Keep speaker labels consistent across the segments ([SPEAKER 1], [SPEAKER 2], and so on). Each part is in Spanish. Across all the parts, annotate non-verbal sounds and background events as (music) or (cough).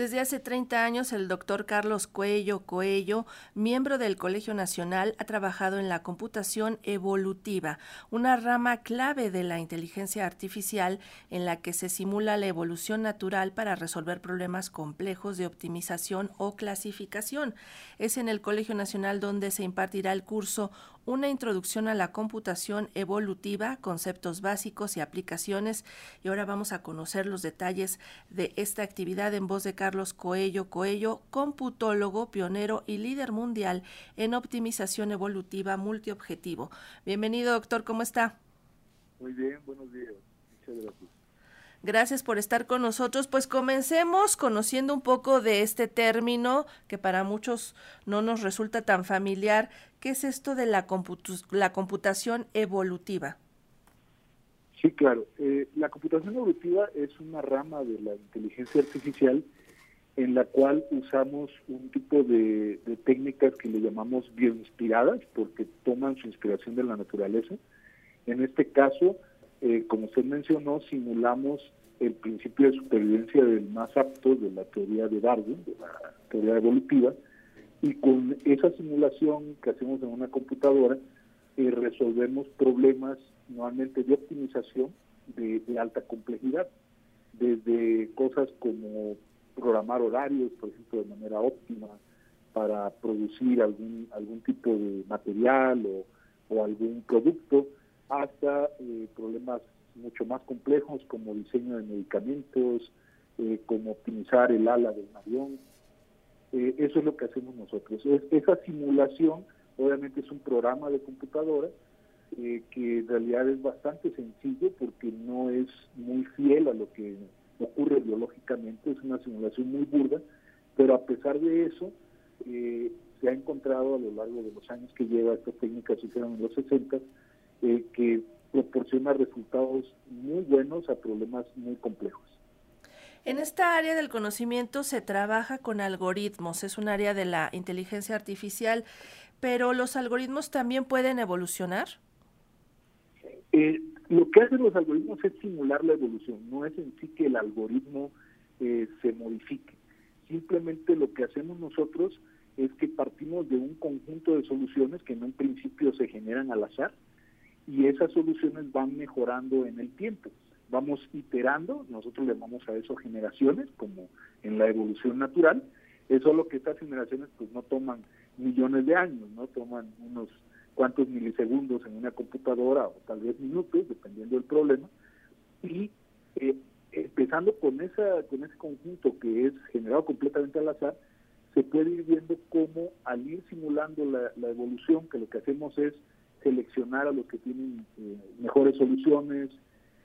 [SPEAKER 1] Desde hace 30 años, el doctor Carlos Cuello Coello, miembro del Colegio Nacional, ha trabajado en la computación evolutiva, una rama clave de la inteligencia artificial en la que se simula la evolución natural para resolver problemas complejos de optimización o clasificación. Es en el Colegio Nacional donde se impartirá el curso una introducción a la computación evolutiva, conceptos básicos y aplicaciones. Y ahora vamos a conocer los detalles de esta actividad en voz de Carlos Coello Coello, computólogo, pionero y líder mundial en optimización evolutiva multiobjetivo. Bienvenido, doctor, ¿cómo está?
[SPEAKER 2] Muy bien, buenos días. Muchas gracias.
[SPEAKER 1] Gracias por estar con nosotros. Pues comencemos conociendo un poco de este término que para muchos no nos resulta tan familiar. ¿Qué es esto de la, la computación evolutiva?
[SPEAKER 2] Sí, claro. Eh, la computación evolutiva es una rama de la inteligencia artificial en la cual usamos un tipo de, técnicas que le llamamos bioinspiradas, porque toman su inspiración de la naturaleza. En este caso, eh, como usted mencionó, simulamos el principio de supervivencia del más apto de la teoría de Darwin, de la teoría evolutiva, y con esa simulación que hacemos en una computadora, eh, resolvemos problemas normalmente de optimización de, alta complejidad, desde cosas como programar horarios, por ejemplo, de manera óptima, para producir algún, algún tipo de material o, algún producto, hasta eh, problemas mucho más complejos como diseño de medicamentos, eh, como optimizar el ala de un avión. Eh, eso es lo que hacemos nosotros. esa simulación obviamente es un programa de computadora eh, que en realidad es bastante sencillo porque no es muy fiel a lo que ocurre biológicamente, es una simulación muy burda, pero a pesar de eso, se ha encontrado a lo largo de los años que lleva esta técnica, se hicieron en los 60, que proporciona resultados muy buenos a problemas muy complejos.
[SPEAKER 1] En esta área del conocimiento se trabaja con algoritmos, es un área de la inteligencia artificial, pero los algoritmos también pueden evolucionar.
[SPEAKER 2] Eh, lo que hacen los algoritmos es simular la evolución, no es en sí que el algoritmo eh, se modifique. Simplemente lo que hacemos nosotros es que partimos de un conjunto de soluciones que en un principio se generan al azar, y esas soluciones van mejorando en el tiempo. Vamos iterando, nosotros llamamos a eso generaciones, como en la evolución natural, es solo que estas generaciones pues no toman millones de años, no toman unos cuantos milisegundos en una computadora o tal vez minutos, dependiendo del problema, y eh, empezando con esa con ese conjunto que es generado completamente al azar, se puede ir viendo cómo al ir simulando la evolución, que lo que hacemos es seleccionar a los que tienen eh, mejores soluciones,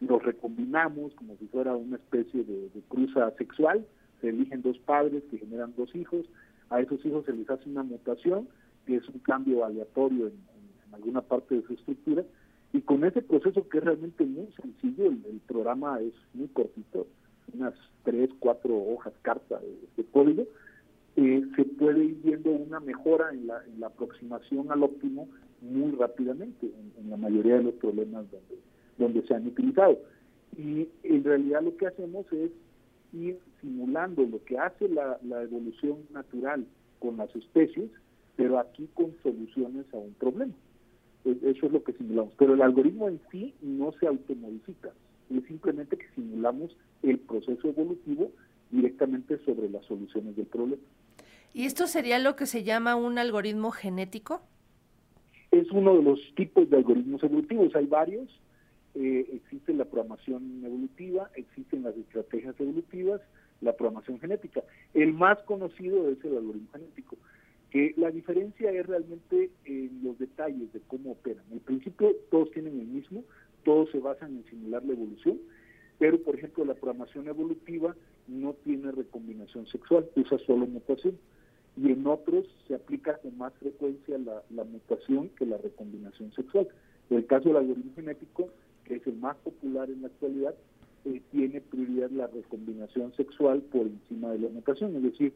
[SPEAKER 2] los recombinamos como si fuera una especie de, cruza sexual, se eligen dos padres que generan dos hijos, a esos hijos se les hace una mutación, que es un cambio aleatorio en, alguna parte de su estructura, y con ese proceso que es realmente muy sencillo, el, programa es muy cortito, unas tres, cuatro hojas carta de, código, eh, se puede ir viendo una mejora en la, en la aproximación al óptimo muy rápidamente en, la mayoría de los problemas donde, se han utilizado. Y en realidad lo que hacemos es ir simulando lo que hace la, la evolución natural con las especies, pero aquí con soluciones a un problema. E, eso es lo que simulamos. Pero el algoritmo en sí no se automodifica, es simplemente que simulamos el proceso evolutivo directamente sobre las soluciones del problema.
[SPEAKER 1] ¿Y esto sería lo que se llama un algoritmo genético?
[SPEAKER 2] Es uno de los tipos de algoritmos evolutivos. Hay varios. Eh, existe la programación evolutiva, existen las estrategias evolutivas, la programación genética. El más conocido es el algoritmo genético, que la diferencia es realmente en los detalles de cómo operan. En principio todos tienen el mismo, todos se basan en simular la evolución. pero por ejemplo la programación evolutiva no tiene recombinación sexual, usa solo mutación. Y en otros se aplica con más frecuencia la, mutación que la recombinación sexual. En el caso del algoritmo genético, que es el más popular en la actualidad, eh, tiene prioridad la recombinación sexual por encima de la mutación, es decir,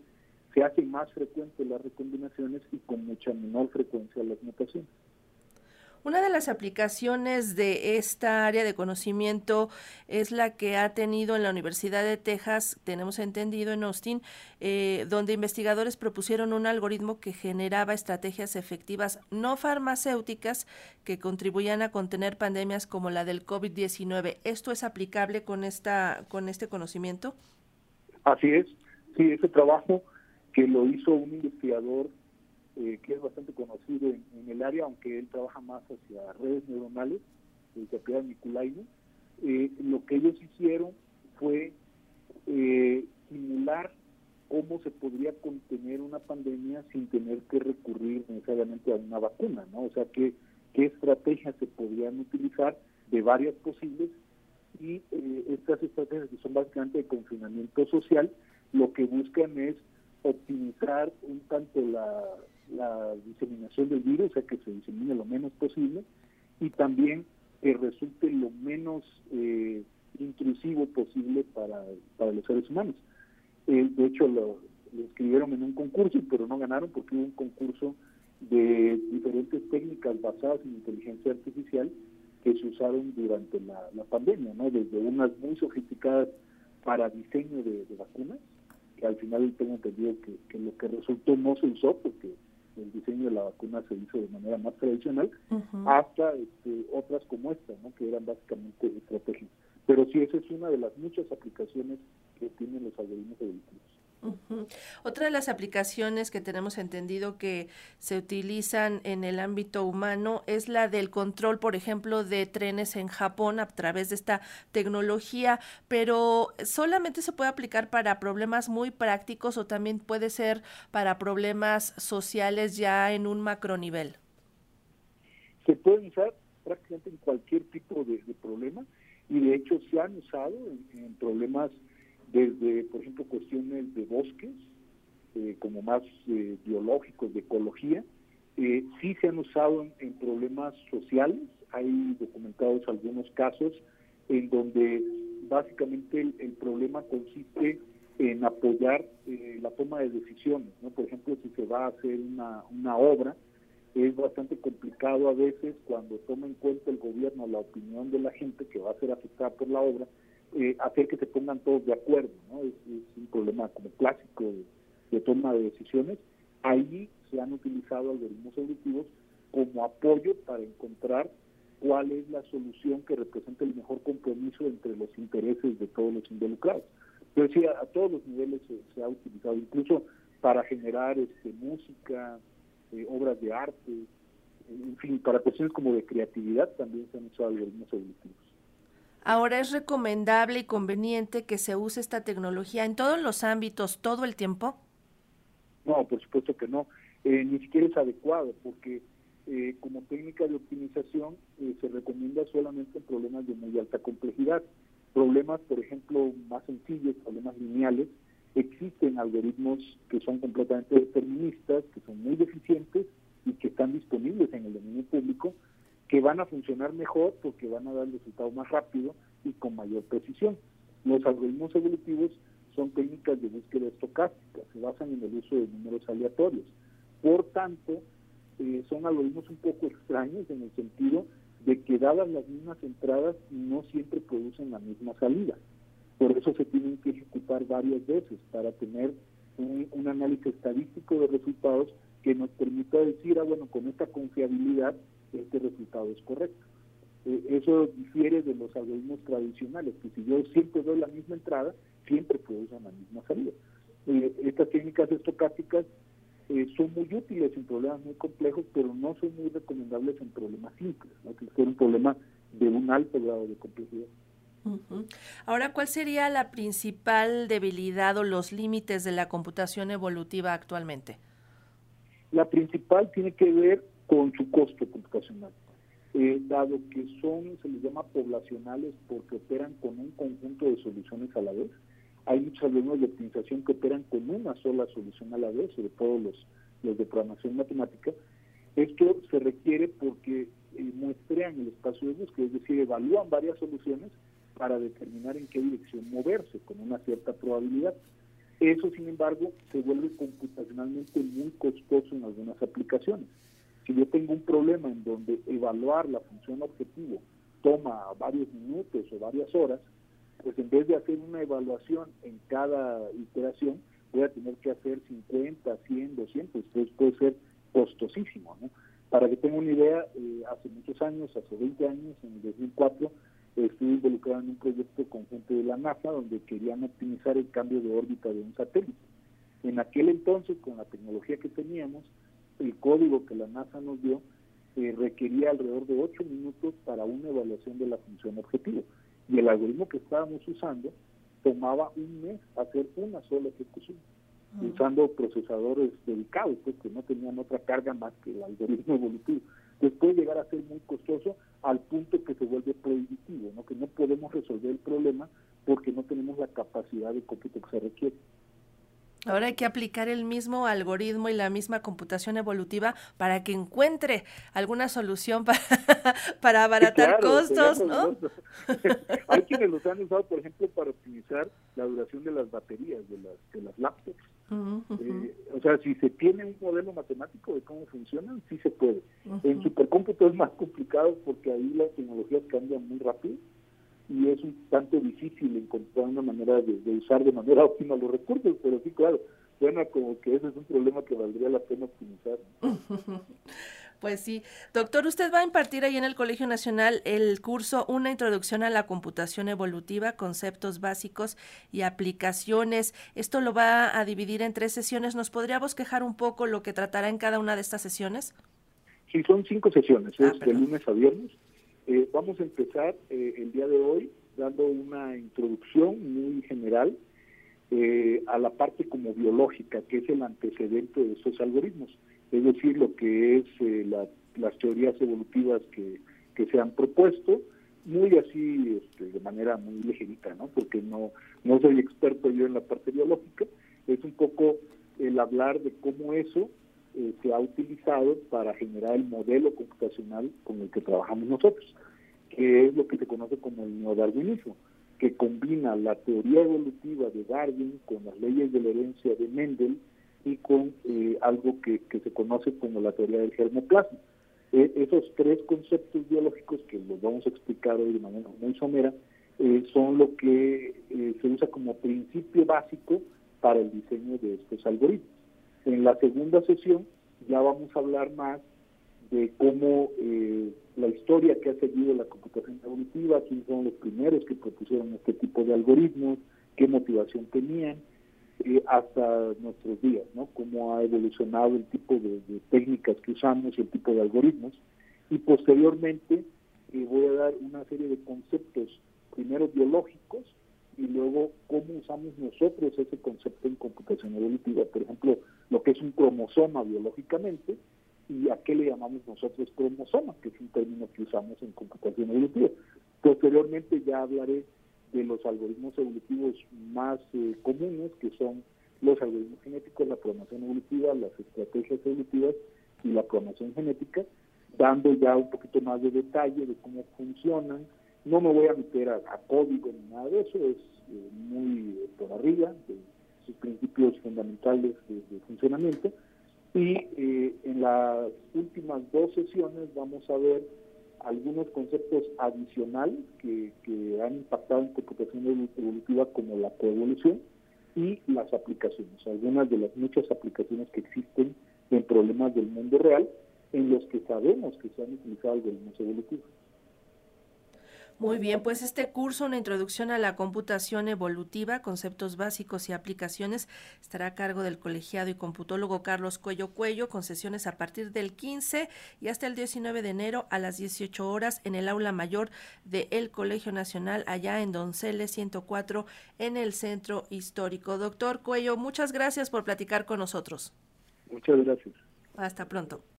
[SPEAKER 2] se hace más frecuente las recombinaciones y con mucha menor frecuencia las mutaciones.
[SPEAKER 1] Una de las aplicaciones de esta área de conocimiento es la que ha tenido en la Universidad de Texas, tenemos entendido en Austin, eh, donde investigadores propusieron un algoritmo que generaba estrategias efectivas no farmacéuticas que contribuían a contener pandemias como la del COVID-19. ¿Esto es aplicable con, esta, con este conocimiento?
[SPEAKER 2] Así es. Sí, ese trabajo que lo hizo un investigador eh, que es bastante conocido en, el área, aunque él trabaja más hacia redes neuronales, el Capitán Nicolaino, eh, lo que ellos hicieron fue eh, simular cómo se podría contener una pandemia sin tener que recurrir necesariamente a una vacuna, ¿no? O sea, qué, qué estrategias se podrían utilizar de varias posibles y eh, estas estrategias que son básicamente de confinamiento social, lo que buscan es optimizar un tanto la, la diseminación del virus, o sea, que se disemine lo menos posible, y también que resulte lo menos eh, intrusivo posible para, para los seres humanos. Eh, de hecho, lo, escribieron en un concurso, pero no ganaron porque hubo un concurso de diferentes técnicas basadas en inteligencia artificial que se usaron durante la, pandemia, ¿no? Desde unas muy sofisticadas para diseño de, vacunas, que al final tengo entendido que, que, lo que resultó no se usó porque el diseño de la vacuna se hizo de manera más tradicional, hasta este, otras como esta, ¿no? que eran básicamente estrategias. Pero sí, esa es una de las muchas aplicaciones que tienen los algoritmos
[SPEAKER 1] Otra de las aplicaciones que tenemos entendido que se utilizan en el ámbito humano es la del control, por ejemplo, de trenes en Japón a través de esta tecnología, pero solamente se puede aplicar para problemas muy prácticos o también puede ser para problemas sociales ya en un macro nivel.
[SPEAKER 2] Se puede usar prácticamente en cualquier tipo de, problema y de hecho se han usado en problemas desde, por ejemplo, cuestiones de bosques, eh, como más eh, biológicos, de ecología, eh, sí se han usado en, problemas sociales, hay documentados algunos casos en donde básicamente el, problema consiste en apoyar la toma de decisiones, ¿no? Por ejemplo, si se va a hacer una, una obra, es bastante complicado a veces cuando toma en cuenta el gobierno la opinión de la gente que va a ser afectada por la obra, eh, hacer que se pongan todos de acuerdo, ¿no? Es, un problema como clásico de, toma de decisiones. Ahí se han utilizado algoritmos evolutivos como apoyo para encontrar cuál es la solución que representa el mejor compromiso entre los intereses de todos los involucrados. Pero sí, a, todos los niveles se, ha utilizado, incluso para generar este, música, eh, obras de arte, en fin, para cuestiones como de creatividad también se han usado algoritmos evolutivos.
[SPEAKER 1] Ahora es recomendable y conveniente que se use esta tecnología en todos los ámbitos todo el tiempo.
[SPEAKER 2] No, por supuesto que no. Eh, ni siquiera es adecuado porque eh, como técnica de optimización eh, se recomienda solamente en problemas de muy alta complejidad. Problemas, por ejemplo, más sencillos, problemas lineales, existen algoritmos que son completamente deterministas, que son muy deficientes y que están disponibles en el dominio público, que van a funcionar mejor porque van a dar el resultado más rápido y con mayor precisión. Los algoritmos evolutivos son técnicas de búsqueda estocástica, se basan en el uso de números aleatorios. Por tanto, eh, son algoritmos un poco extraños en el sentido de que dadas las mismas entradas no siempre producen la misma salida. Por eso se tienen que ejecutar varias veces para tener un, un análisis estadístico de resultados que nos permita decir, ah, bueno, con esta confiabilidad este resultado es correcto. Eh, eso difiere de los algoritmos tradicionales, que si yo siempre doy la misma entrada, siempre producen la misma salida. Eh, estas técnicas estocásticas eh, son muy útiles en problemas muy complejos, pero no son muy recomendables en problemas simples, que es un problema de un alto grado de complejidad.
[SPEAKER 1] Ahora, ¿cuál sería la principal debilidad o los límites de la computación evolutiva actualmente?
[SPEAKER 2] La principal tiene que ver con su costo computacional. eh, dado que son, se les llama poblacionales porque operan con un conjunto de soluciones a la vez. Hay muchos algoritmos de optimización que operan con una sola solución a la vez, sobre todo los, los de programación matemática. Esto se requiere porque eh, muestrean el espacio de búsqueda, es decir, evalúan varias soluciones para determinar en qué dirección moverse con una cierta probabilidad. Eso, sin embargo, se vuelve computacionalmente muy costoso en algunas aplicaciones. Si yo tengo un problema en donde evaluar la función objetivo toma varios minutos o varias horas, pues en vez de hacer una evaluación en cada iteración, voy a tener que hacer 50, 100, 200, entonces puede ser costosísimo. ¿no? Para que tenga una idea, eh, hace muchos años, hace 20 años, en el 2004, estuve involucrado en un proyecto conjunto de la NASA donde querían optimizar el cambio de órbita de un satélite. En aquel entonces, con la tecnología que teníamos, el código que la NASA nos dio eh, requería alrededor de 8 minutos para una evaluación de la función objetivo. Y el algoritmo que estábamos usando tomaba un mes hacer una sola ejecución, usando procesadores dedicados, pues que no tenían otra carga más que el algoritmo evolutivo. Puede llegar a ser muy costoso al punto que se vuelve prohibitivo, ¿no? que no podemos resolver el problema porque no tenemos la capacidad de cómputo que se requiere.
[SPEAKER 1] Ahora hay que aplicar el mismo algoritmo y la misma computación evolutiva para que encuentre alguna solución para, (laughs) para abaratar costos, ¿no? (laughs)
[SPEAKER 2] hay quienes los han usado, por ejemplo, para optimizar la duración de las baterías de las, de las laptops. Eh, o sea, si se tiene un modelo matemático de cómo funcionan, sí se puede. En supercómputo es más complicado porque ahí las tecnologías cambian muy rápido y es un tanto difícil encontrar una manera de, usar de manera (laughs) óptima los recursos, pero sí, claro, suena como que ese es un problema que valdría la pena optimizar. (laughs)
[SPEAKER 1] Pues sí. Doctor, usted va a impartir ahí en el Colegio Nacional el curso Una introducción a la computación evolutiva, conceptos básicos y aplicaciones. Esto lo va a dividir en tres sesiones. ¿Nos podría bosquejar un poco lo que tratará en cada una de estas sesiones?
[SPEAKER 2] Sí, son cinco sesiones, ah, es de lunes a viernes. Eh, vamos a empezar eh, el día de hoy dando una introducción muy general eh, a la parte como biológica, que es el antecedente de estos algoritmos es decir, lo que es eh, las teorías evolutivas que, se han propuesto, muy así, este, de manera muy ligerita, ¿no? Porque no, no soy experto yo en la parte biológica, es un poco el hablar de cómo eso eh, se ha utilizado para generar el modelo computacional con el que trabajamos nosotros, que es lo que se conoce como el neodarwinismo, que combina la teoría evolutiva de Darwin con las leyes de la herencia de Mendel, y con eh, algo que, se conoce como la teoría del germoplasma. E, esos tres conceptos biológicos que los vamos a explicar hoy de manera muy somera eh, son lo que eh, se usa como principio básico para el diseño de estos algoritmos. En la segunda sesión ya vamos a hablar más de cómo la historia que ha seguido la computación evolutiva, quiénes son los primeros que propusieron este tipo de algoritmos, qué motivación tenían, eh, hasta nuestros días, ¿no? Cómo ha evolucionado el tipo de, técnicas que usamos el tipo de algoritmos. Y posteriormente eh, voy a dar una serie de conceptos, primero biológicos, y luego cómo usamos nosotros ese concepto en computación evolutiva. Por ejemplo, lo que es un cromosoma biológicamente y a qué le llamamos nosotros cromosoma, que es un término que usamos en computación evolutiva. Posteriormente ya hablaré de los algoritmos evolutivos más eh, comunes, que son los algoritmos genéticos, la programación evolutiva, las estrategias evolutivas y la programación genética, dando ya un poquito más de detalle de cómo funcionan. No me voy a meter a, código ni nada de eso, es eh, muy eh, por arriba de sus principios fundamentales de, funcionamiento. Y en las últimas dos sesiones vamos a ver algunos conceptos adicionales que, han impactado en computación evolutiva como la coevolución y las aplicaciones, algunas de las muchas aplicaciones que existen en problemas del mundo real en los que sabemos que se han utilizado algoritmos evolutivos.
[SPEAKER 1] Muy bien, pues este curso, una introducción a la computación evolutiva, conceptos básicos y aplicaciones, estará a cargo del colegiado y computólogo Carlos Cuello Cuello, con sesiones a partir del 15 y hasta el 19 de enero a las 18 horas en el aula mayor del Colegio Nacional, allá en Donceles 104, en el Centro Histórico. Doctor Cuello, muchas gracias por platicar con nosotros.
[SPEAKER 2] Muchas gracias.
[SPEAKER 1] Hasta pronto.